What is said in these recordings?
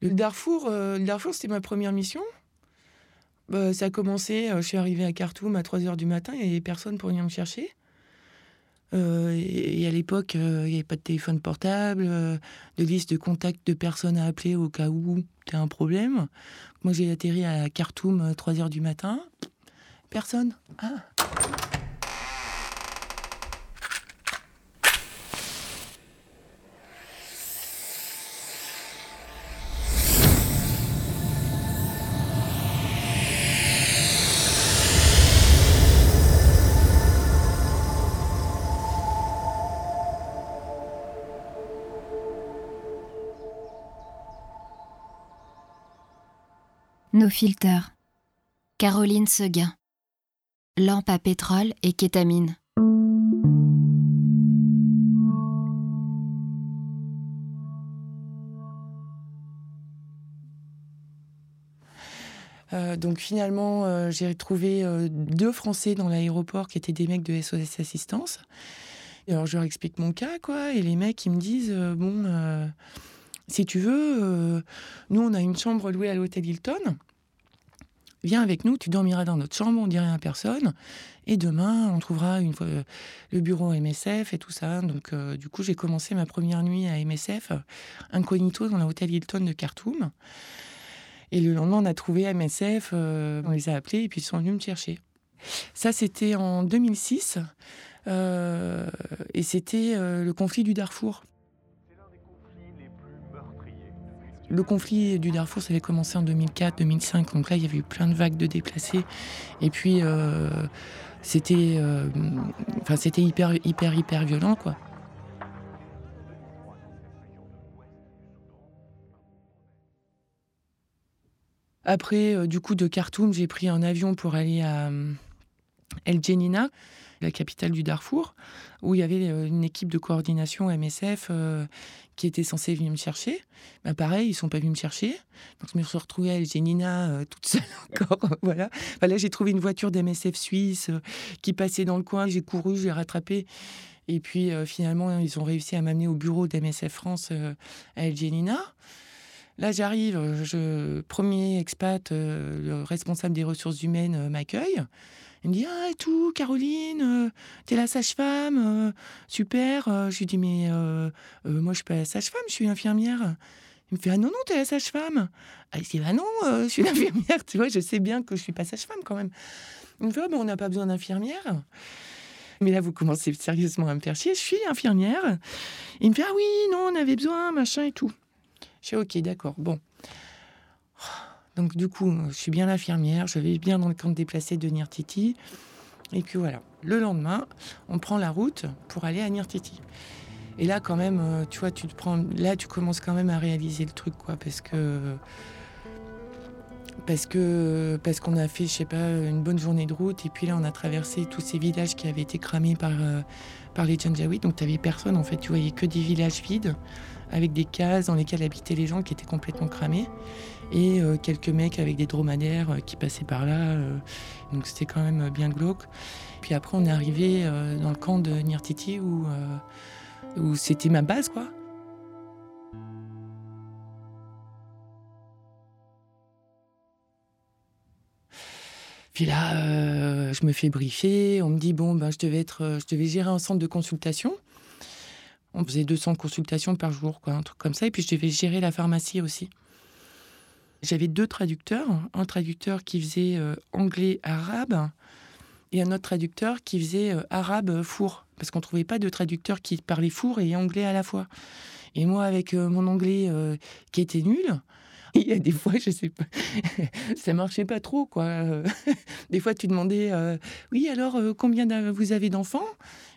Le Darfour, euh, Darfour c'était ma première mission. Bah, ça a commencé, euh, je suis arrivée à Khartoum à 3h du matin, il n'y avait personne pour venir me chercher. Euh, et, à l'époque, il n'y avait pas de téléphone portable, de liste de contacts de personnes à appeler au cas où tu as un problème. Moi, j'ai atterri à Khartoum à 3h du matin. Personne. Ah. Nos filters. Caroline Seguin. Lampe à pétrole et kétamine. Euh, donc finalement, euh, j'ai retrouvé euh, deux Français dans l'aéroport qui étaient des mecs de SOS Assistance. Et alors je leur explique mon cas, quoi, et les mecs ils me disent bon, si tu veux, nous on a une chambre louée à l'hôtel Hilton. Viens avec nous, tu dormiras dans notre chambre, on dirait à personne. Et demain, on trouvera le bureau MSF et tout ça. Donc, euh, du coup, j'ai commencé ma première nuit à MSF, incognito dans l'hôtel Hilton de Khartoum. Et le lendemain, on a trouvé MSF, euh, on les a appelés et puis ils sont venus me chercher. Ça, c'était en 2006. euh, et c'était le conflit du Darfour. Le conflit du Darfour, ça avait commencé en 2004-2005. Donc là, il y avait eu plein de vagues de déplacés. Et puis, euh, c'était euh, c'était hyper, hyper, hyper violent, quoi. Après, euh, du coup, de Khartoum, j'ai pris un avion pour aller à El Jenina, la capitale du Darfour, où il y avait euh, une équipe de coordination MSF euh, qui était censée venir me chercher. Bah, pareil, ils sont pas venus me chercher. Donc je me suis retrouvée à El Jenina euh, toute seule encore. voilà. Là, j'ai trouvé une voiture d'MSF suisse qui passait dans le coin. J'ai couru, j'ai rattrapé. Et puis finalement, ils ont réussi à m'amener au bureau d'MSF France à El Jenina. Là, j'arrive, je, premier expat, le responsable des ressources humaines m'accueille. Il me dit Ah, et tout, Caroline, euh, t'es la sage-femme, euh, super. Euh, je lui dis Mais moi, je suis pas la sage-femme, je suis infirmière. Il me fait Ah non, non, t'es la sage-femme. Ah, il dit Ah non, je suis l'infirmière. Tu vois, je sais bien que je suis pas sage-femme quand même. Il me fait Ah, ben, on n'a pas besoin d'infirmière. Mais là, vous commencez sérieusement à me faire chier. Je suis infirmière. Il me fait Ah oui, non, on avait besoin, machin et tout. Je suis ok, d'accord. Bon. Donc, du coup, je suis bien l'infirmière. Je vais bien dans le camp de déplacés de Nirtiti. Et que voilà. Le lendemain, on prend la route pour aller à Nirtiti. Et là, quand même, euh, tu vois, tu te prends. Là, tu commences quand même à réaliser le truc, quoi. Parce que. Parce que parce qu'on a fait, je sais pas, une bonne journée de route et puis là on a traversé tous ces villages qui avaient été cramés par euh, les Janjaweed. Donc tu personne en fait, tu voyais que des villages vides avec des cases dans lesquelles habitaient les gens qui étaient complètement cramés et euh, quelques mecs avec des dromadaires euh, qui passaient par là. donc c'était quand même bien glauque. Puis après on est arrivé dans le camp de Nirtiti où où c'était ma base quoi. Puis là, euh, je me fais briefer. On me dit bon, ben, je devais être, euh, je devais gérer un centre de consultation. On faisait 200 consultations par jour, quoi, un truc comme ça. Et puis je devais gérer la pharmacie aussi. J'avais deux traducteurs, un traducteur qui faisait euh, anglais-arabe et un autre traducteur qui faisait arabe-four, parce qu'on trouvait pas de traducteur qui parlait four et anglais à la fois. Et moi, avec mon anglais qui était nul, il y a des fois, je sais pas, ça marchait pas trop, quoi. Des fois, tu demandais, euh, oui, alors, euh, combien vous avez d'enfants?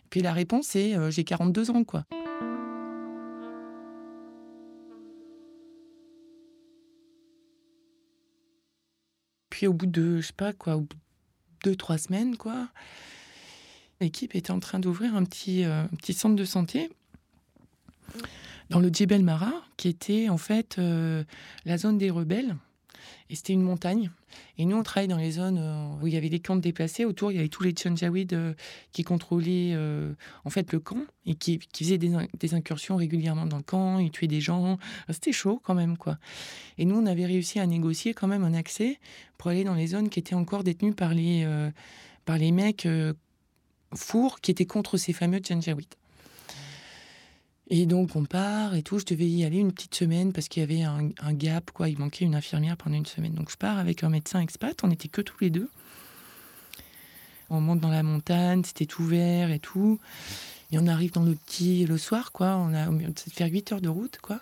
Puis la réponse c'est, euh, j'ai 42 ans, quoi. Puis au bout de, je sais pas quoi, deux, trois semaines, quoi, l'équipe était en train d'ouvrir un petit centre de santé dans le Djebel Mara, qui était en fait euh, la zone des rebelles. Et c'était une montagne. Et nous, on travaille dans les zones euh, où il y avait des camps déplacés. Autour, il y avait tous les Janjaweed euh, qui contrôlaient en fait le camp et qui, faisaient des, in- des incursions régulièrement dans le camp. Ils tuaient des gens. C'était chaud quand même, quoi. Et nous, on avait réussi à négocier quand même un accès pour aller dans les zones qui étaient encore détenues par les, par les mecs fours qui étaient contre ces fameux Janjaweed. Et donc on part et tout. Je devais y aller une petite semaine parce qu'il y avait un, gap, quoi. Il manquait une infirmière pendant une semaine. Donc je pars avec un médecin expat. On n'était que tous les deux. On monte dans la montagne, c'était tout vert et tout. Et on arrive dans le petit le soir, quoi. On a de faire 8 heures de route, quoi.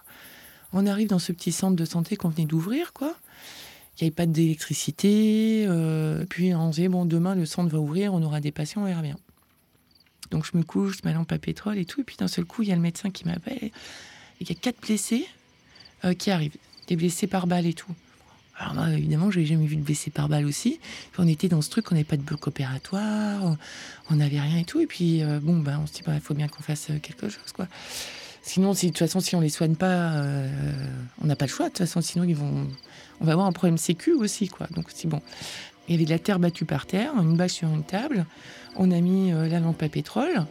On arrive dans ce petit centre de santé qu'on venait d'ouvrir, quoi. Il n'y avait pas d'électricité. euh, puis on dit, bon, demain le centre va ouvrir, on aura des patients, on verra bien. Donc je me couche, je mets ma lampe à pétrole et tout. Et puis d'un seul coup, il y a le médecin qui m'appelle. et Il y a quatre blessés euh, qui arrivent. Des blessés par balle et tout. Alors moi, évidemment, je n'avais jamais vu de blessés par balle aussi. On était dans ce truc, on n'avait pas de bloc opératoire, on- n'avait rien et tout. Et puis, euh, bon, ben, on se dit, bah, il faut bien qu'on fasse euh, quelque chose, quoi. Sinon, si, de toute façon, si on les soigne pas, on n'a pas le choix. De toute façon, sinon, ils vont, on va avoir un problème sécu aussi, quoi. Donc, c'est bon. Il y avait de la terre battue par terre, une bâche sur une table. On a mis euh, la lampe à pétrole.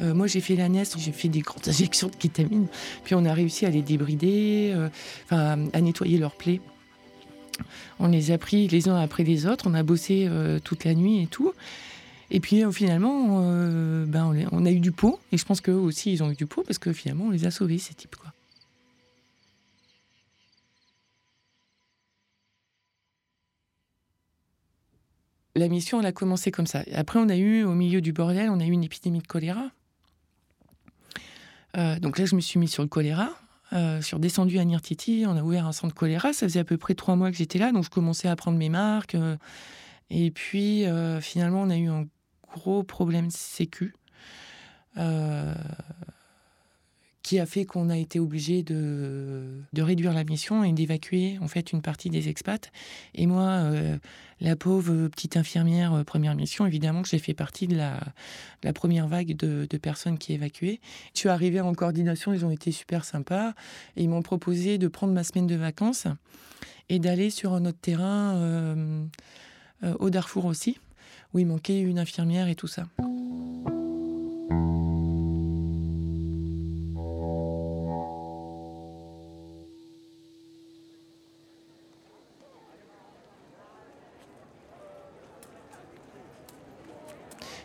Euh, moi, j'ai fait la NES, j'ai fait des grandes injections de kétamine. Puis on a réussi à les débrider, euh, à nettoyer leurs plaies. On les a pris les uns après les autres. On a bossé toute la nuit et tout. Et puis finalement, ben, on, a eu du pot. Et je pense qu'eux aussi, ils ont eu du pot parce que finalement, on les a sauvés, ces types. La mission, elle a commencé comme ça. Après, on a eu, au milieu du bordel, on a eu une épidémie de choléra. Euh, donc là, je me suis mis sur le choléra. Euh, je suis redescendue à Nirtiti, on a ouvert un centre choléra. Ça faisait à peu près trois mois que j'étais là, donc je commençais à prendre mes marques. euh, et puis, finalement, on a eu un gros problème sécu qui a fait qu'on a été obligé de, de réduire la mission et d'évacuer en fait une partie des expats. Et moi, euh, la pauvre petite infirmière euh, première mission, évidemment que j'ai fait partie de la, première vague de, personnes qui évacuaient. Je suis arrivée en coordination, ils ont été super sympas et ils m'ont proposé de prendre ma semaine de vacances et d'aller sur un autre terrain euh, au Darfour aussi, où il manquait une infirmière et tout ça.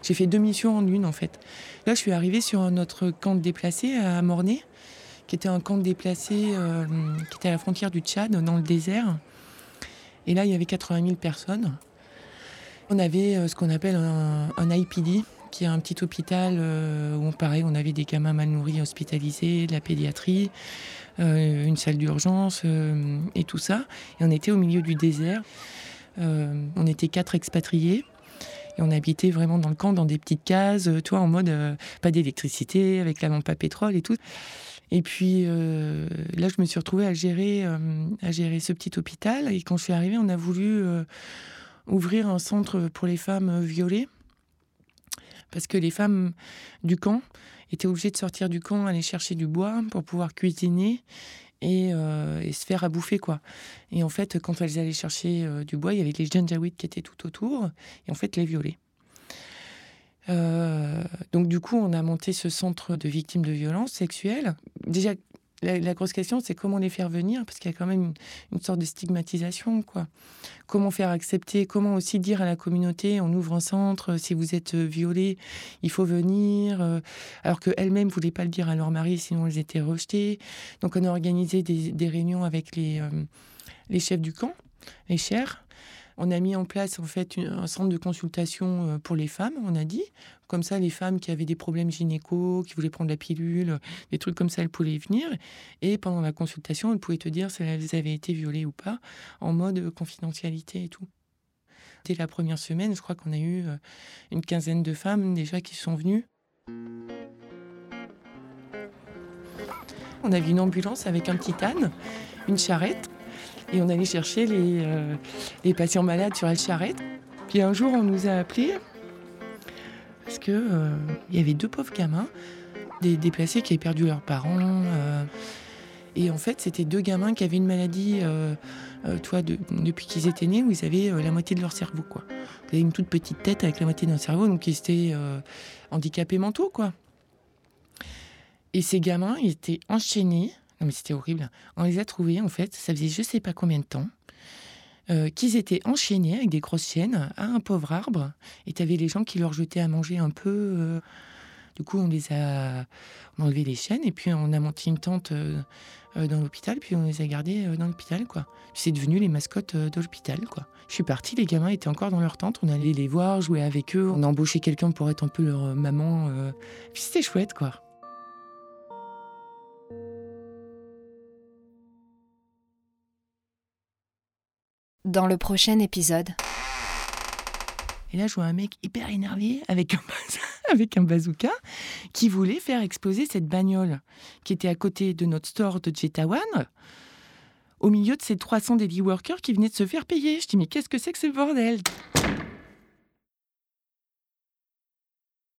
J'ai fait deux missions en une en fait. Là, je suis arrivée sur un autre camp de déplacés à Mornay, qui était un camp de déplacés euh, qui était à la frontière du Tchad, dans le désert. Et là, il y avait 80 000 personnes. On avait euh, ce qu'on appelle un, IPD, qui est un petit hôpital euh, où, pareil, on avait des gamins mal nourris hospitalisés, de la pédiatrie, euh, une salle d'urgence et tout ça. Et on était au milieu du désert. On était quatre expatriés. Et on habitait vraiment dans le camp, dans des petites cases, euh, tu vois, en mode euh, pas d'électricité, avec la lampe à pétrole et tout. Et puis euh, là, je me suis retrouvée à gérer, à gérer ce petit hôpital. Et quand je suis arrivée, on a voulu ouvrir un centre pour les femmes violées. Parce que les femmes du camp étaient obligées de sortir du camp, aller chercher du bois pour pouvoir cuisiner et, euh, et se faire à bouffer, quoi. Et en fait, quand elles allaient chercher euh, du bois, il y avait les Janjaweed qui étaient tout autour, et en fait, les violaient. Euh, donc du coup, on a monté ce centre de victimes de violences sexuelles. Déjà, la, grosse question, c'est comment les faire venir, parce qu'il y a quand même une, sorte de stigmatisation, quoi. Comment faire accepter, comment aussi dire à la communauté, on ouvre un centre, si vous êtes euh, violé, il faut venir, euh, alors qu'elles-mêmes ne voulaient pas le dire à leur mari, sinon elles étaient rejetées. Donc on a organisé des, réunions avec les, euh, les chefs du camp, les chers. On a mis en place en fait un centre de consultation euh, pour les femmes, on a dit. Comme ça, les femmes qui avaient des problèmes gynéco, qui voulaient prendre la pilule, des trucs comme ça, elles pouvaient y venir. Et pendant la consultation, elles pouvaient te dire si elles avaient été violées ou pas, en mode euh, confidentialité et tout. Dès la première semaine, je crois qu'on a eu euh, une quinzaine de femmes déjà qui sont venues. On avait une ambulance avec un petit âne, une charrette, et on allait chercher les, euh, les patients malades sur la charrette. Puis un jour, on nous a appelés parce que euh, y avait deux pauvres gamins, des déplacés qui avaient perdu leurs parents. euh, Et en fait, c'était deux gamins qui avaient une maladie, euh, toi, de- depuis qu'ils étaient nés, où ils avaient la moitié de leur cerveau, quoi. Ils avaient une toute petite tête avec la moitié d'un cerveau, donc ils étaient handicapés mentaux, quoi. Et ces gamins, ils étaient enchaînés. Mais c'était horrible. On les a trouvés, en fait, ça faisait je sais pas combien de temps, euh, qu'ils étaient enchaînés avec des grosses chaînes à un pauvre arbre. Et tu avais les gens qui leur jetaient à manger un peu. euh. Du coup, on les a enlevé les chaînes et puis on a monté une tente euh, dans l'hôpital, puis on les a gardés dans l'hôpital, quoi. C'est devenu les mascottes de l'hôpital, quoi. Je suis partie, les gamins étaient encore dans leur tente, on allait les voir, jouer avec eux, on a embauché quelqu'un pour être un peu leur maman. Puis c'était chouette, quoi. Dans le prochain épisode, Et là, je vois un mec hyper énervé avec un, avec bazooka qui voulait faire exploser cette bagnole qui était à côté de notre store de Jetawan, au milieu de ces 300 daily workers qui venaient de se faire payer. Je dis, mais qu'est-ce que c'est que ce bordel?